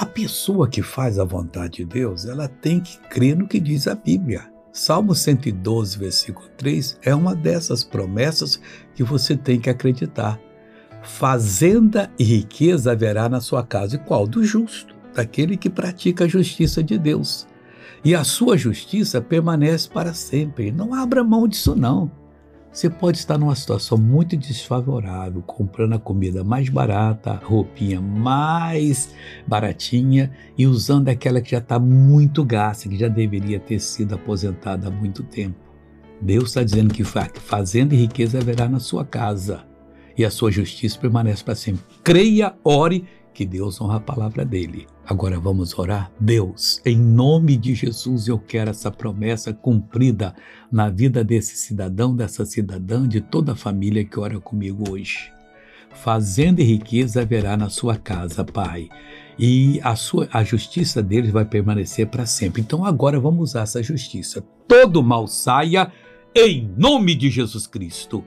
A pessoa que faz a vontade de Deus, ela tem que crer no que diz a Bíblia. Salmo 112, versículo 3 é uma dessas promessas que você tem que acreditar. Fazenda e riqueza haverá na sua casa. E qual? Do justo, daquele que pratica a justiça de Deus. E a sua justiça permanece para sempre. Não abra mão disso, não. Você pode estar numa situação muito desfavorável, comprando a comida mais barata, a roupinha mais baratinha e usando aquela que já está muito gasta, que já deveria ter sido aposentada há muito tempo. Deus está dizendo que fazenda e riqueza haverá na sua casa e a sua justiça permanece para sempre. Creia, ore, que Deus honra a palavra dele. Agora vamos orar? Deus, em nome de Jesus, eu quero essa promessa cumprida na vida desse cidadão, dessa cidadã, de toda a família que ora comigo hoje. Fazenda e riqueza haverá na sua casa, Pai, e a, sua, a justiça deles vai permanecer para sempre. Então agora vamos usar essa justiça. Todo mal saia em nome de Jesus Cristo.